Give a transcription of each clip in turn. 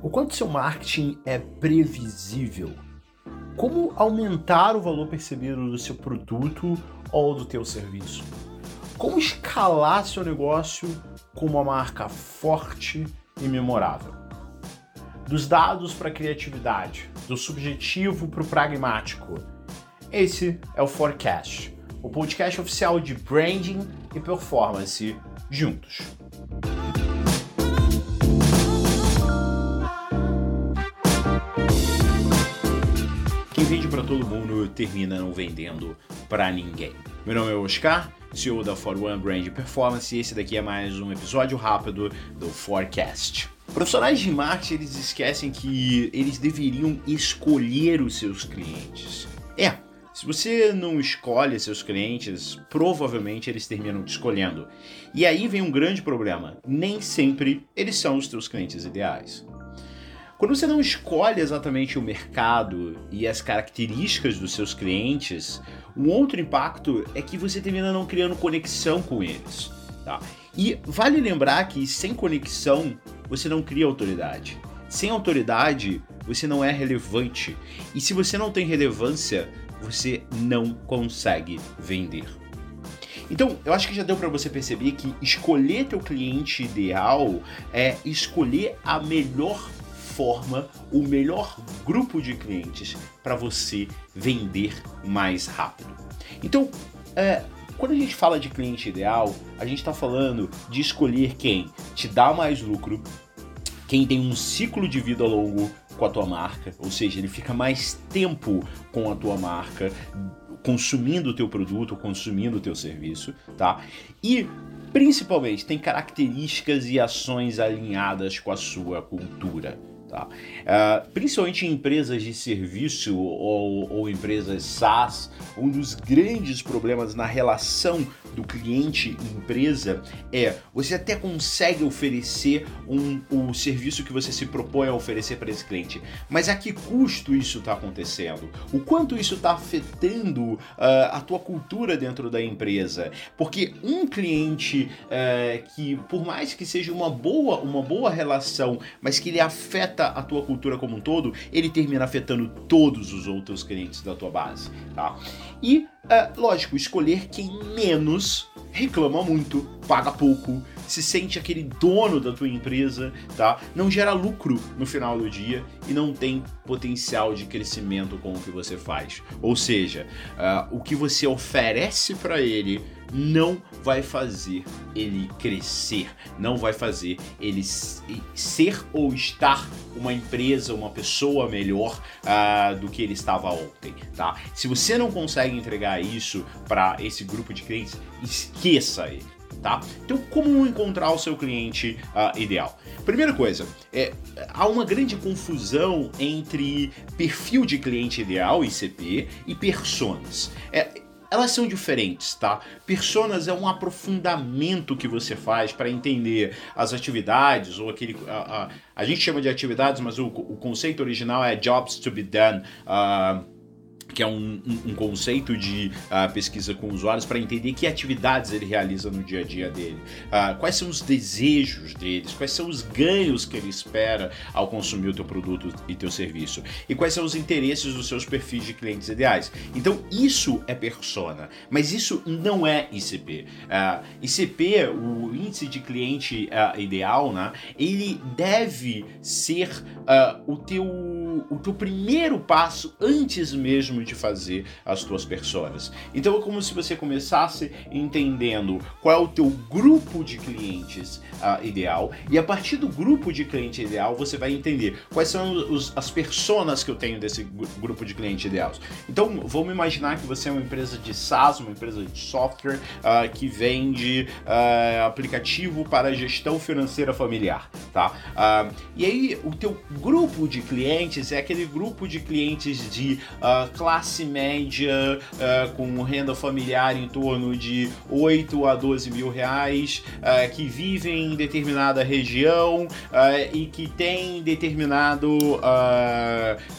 O quanto seu marketing é previsível? Como aumentar o valor percebido do seu produto ou do teu serviço? Como escalar seu negócio com uma marca forte e memorável? Dos dados para a criatividade, do subjetivo para o pragmático. Esse é o Forecast, o podcast oficial de branding e performance juntos. Todo mundo termina não vendendo para ninguém. Meu nome é Oscar, CEO da For One Brand Performance e esse daqui é mais um episódio rápido do Forecast. Profissionais de marketing eles esquecem que eles deveriam escolher os seus clientes. É, se você não escolhe seus clientes, provavelmente eles terminam te escolhendo. E aí vem um grande problema: nem sempre eles são os teus clientes ideais. Quando você não escolhe exatamente o mercado e as características dos seus clientes, um outro impacto é que você termina não criando conexão com eles. Tá? E vale lembrar que sem conexão você não cria autoridade. Sem autoridade você não é relevante. E se você não tem relevância, você não consegue vender. Então, eu acho que já deu para você perceber que escolher teu cliente ideal é escolher a melhor forma o melhor grupo de clientes para você vender mais rápido. Então, é, quando a gente fala de cliente ideal, a gente está falando de escolher quem te dá mais lucro, quem tem um ciclo de vida longo com a tua marca, ou seja, ele fica mais tempo com a tua marca, consumindo o teu produto, consumindo o teu serviço, tá? E principalmente tem características e ações alinhadas com a sua cultura. Tá? Uh, principalmente em empresas de serviço ou, ou, empresas SaaS, um dos grandes problemas na relação do cliente empresa é você até consegue oferecer um, o serviço que você se propõe a oferecer para esse cliente, mas a que custo isso está acontecendo? O quanto isso está afetando uh, a tua cultura dentro da empresa? Porque um cliente uh, que, por mais que seja uma boa, uma boa relação, mas que ele afeta a tua cultura como um todo, ele termina afetando todos os outros clientes da tua base, tá? E, é, lógico, escolher quem menos reclama muito, paga pouco, se sente aquele dono da tua empresa, tá? Não gera lucro no final do dia e não tem potencial de crescimento com o que você faz. Ou seja, uh, o que você oferece para ele não vai fazer ele crescer, não vai fazer ele ser ou estar uma empresa, uma pessoa melhor uh, do que ele estava ontem, tá? Se você não consegue entregar isso para esse grupo de clientes, esqueça ele. Tá? Então, como encontrar o seu cliente uh, ideal? Primeira coisa, é, há uma grande confusão entre perfil de cliente ideal, ICP, e personas. É, elas são diferentes, tá? Personas é um aprofundamento que você faz para entender as atividades ou aquele a, a, a, gente chama de atividades, mas o, o conceito original é jobs to be done. Uh, que é um, um, um conceito de uh, pesquisa com usuários para entender que atividades ele realiza no dia a dia dele, uh, quais são os desejos deles, quais são os ganhos que ele espera ao consumir o teu produto e teu serviço e quais são os interesses dos seus perfis de clientes ideais. Então isso é persona, mas isso não é ICP. Uh, ICP, o índice de cliente ideal, né, ele deve ser o teu o teu primeiro passo antes mesmo de fazer as tuas personas. Então é como se você começasse entendendo qual é o teu grupo de clientes uh, ideal e a partir do grupo de cliente ideal você vai entender quais são os, as personas que eu tenho desse grupo de cliente ideais. Então vamos imaginar que você é uma empresa de SaaS, uma empresa de software uh, que vende uh, aplicativo para gestão financeira familiar, tá? e aí o teu grupo de clientes clientes é aquele grupo de clientes de uh, classe média uh, com renda familiar em torno de 8 a 12 mil reais, uh, que vivem em determinada região e que tem determinado,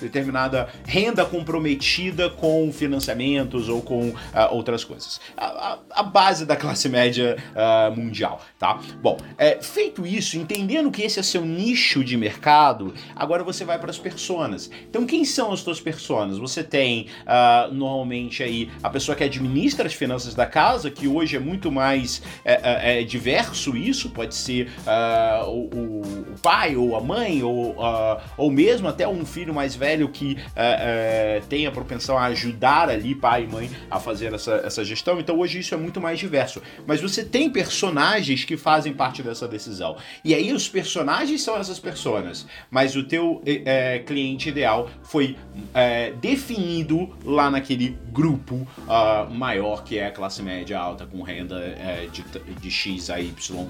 determinada renda comprometida com financiamentos ou com outras coisas. A, a, a, base da classe média mundial, tá? Bom, é, feito isso, entendendo que esse é seu nicho de mercado, agora você vai para as personas. Então, quem são as suas personas? Você tem uh, normalmente aí a pessoa que administra as finanças da casa, que hoje é muito mais é, é, é diverso isso, pode ser uh, o, o, pai ou a mãe, ou, uh, ou mesmo até um filho mais velho que tem a propensão a ajudar ali pai e mãe a fazer essa, essa gestão. Então hoje isso é muito mais diverso. Mas você tem personagens que fazem parte dessa decisão. E aí os personagens são essas personas, mas o teu é, cliente ideal foi é, definido lá naquele grupo uh, maior que é a classe média alta com renda é, de, de X a Y uh,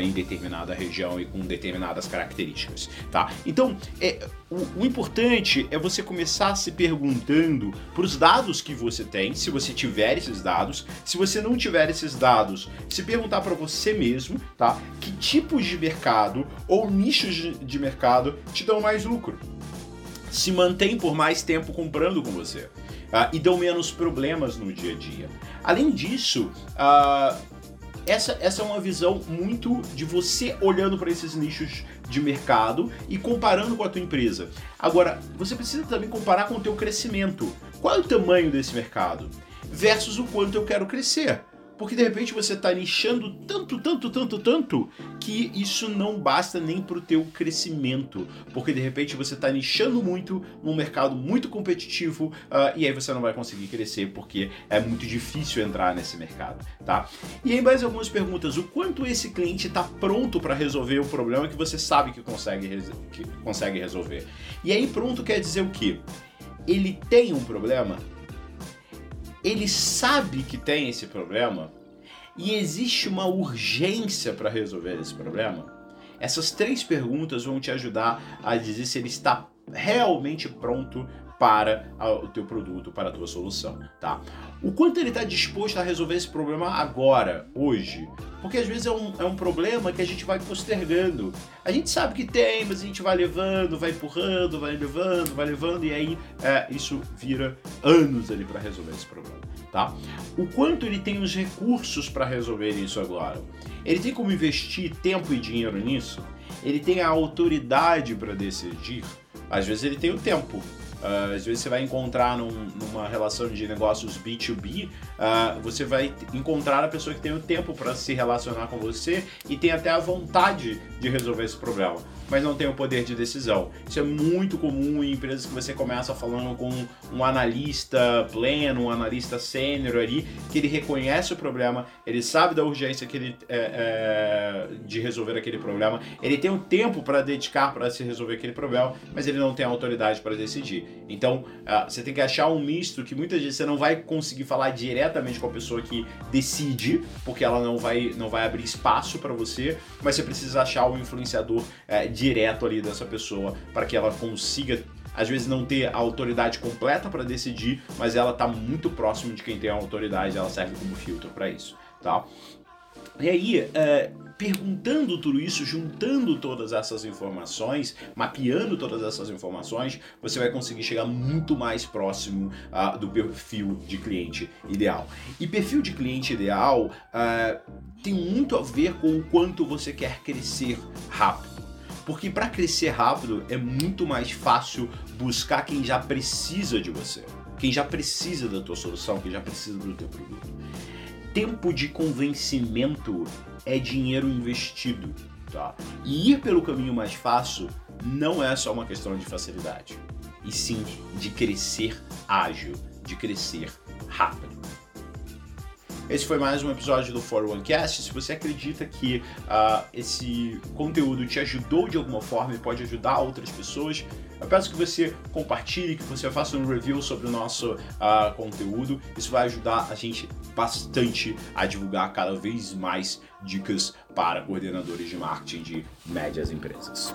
em determinada região e com determinadas características, tá? Então, é, o, o importante é você começar se perguntando para os dados que você tem, se você tiver esses dados, se você não tiver esses dados, se perguntar para você mesmo, tá? Que tipos de mercado ou nichos de, de mercado te dão mais lucro? Se mantém por mais tempo comprando com você uh, e dão menos problemas no dia a dia. Além disso, uh, essa, essa é uma visão muito de você olhando para esses nichos de mercado e comparando com a tua empresa. Agora, você precisa também comparar com o teu crescimento. Qual é o tamanho desse mercado? Versus o quanto eu quero crescer. Porque de repente você está nichando tanto, tanto, tanto, tanto, que isso não basta nem para o teu crescimento. Porque de repente você está nichando muito num mercado muito competitivo uh, e aí você não vai conseguir crescer porque é muito difícil entrar nesse mercado, tá? E aí mais algumas perguntas. O quanto esse cliente está pronto para resolver o problema que você sabe que consegue, que consegue resolver? E aí pronto quer dizer o quê? Ele tem um problema? Ele sabe que tem esse problema e existe uma urgência para resolver esse problema? Essas três perguntas vão te ajudar a dizer se ele está realmente pronto para o teu produto, para a tua solução, tá? O quanto ele está disposto a resolver esse problema agora, hoje? Porque às vezes é um, é um problema que a gente vai postergando. A gente sabe que tem, mas a gente vai levando, vai empurrando, vai levando, vai levando, e aí é, isso vira anos ali para resolver esse problema, tá? O quanto ele tem os recursos para resolver isso agora? Ele tem como investir tempo e dinheiro nisso? Ele tem a autoridade para decidir? Às vezes ele tem o tempo, Uh, às vezes você vai encontrar num, numa relação de negócios B2B, uh, ah, você vai encontrar a pessoa que tem o tempo para se relacionar com você e tem até a vontade de resolver esse problema mas não tem o poder de decisão. Isso é muito comum em empresas que você começa falando com um analista pleno, um analista sênior ali, que ele reconhece o problema, ele sabe da urgência que ele, é, é, de resolver aquele problema, ele tem o tempo para dedicar para se resolver aquele problema, mas ele não tem autoridade para decidir. Então, uh, você tem que achar um misto que muitas vezes você não vai conseguir falar diretamente com a pessoa que decide, porque ela não vai, não vai abrir espaço para você, mas você precisa achar um influenciador uh, direto ali dessa pessoa para que ela consiga às vezes não ter a autoridade completa para decidir, mas ela está muito próximo de quem tem a autoridade, ela serve como filtro para isso, tá? E aí, é, perguntando tudo isso, juntando todas essas informações, mapeando todas essas informações, você vai conseguir chegar muito mais próximo uh, do perfil de cliente ideal. E perfil de cliente ideal uh, tem muito a ver com o quanto você quer crescer rápido. Porque para crescer rápido é muito mais fácil buscar quem já precisa de você, quem já precisa da tua solução, quem já precisa do teu produto. Tempo de convencimento é dinheiro investido, tá? E ir pelo caminho mais fácil não é só uma questão de facilidade, e sim de crescer ágil, de crescer rápido. Esse foi mais um episódio do For One Cast. Se você acredita que uh, esse conteúdo te ajudou de alguma forma e pode ajudar outras pessoas, eu peço que você compartilhe, que você faça um review sobre o nosso uh, conteúdo. Isso vai ajudar a gente bastante a divulgar cada vez mais dicas para coordenadores de marketing de médias empresas.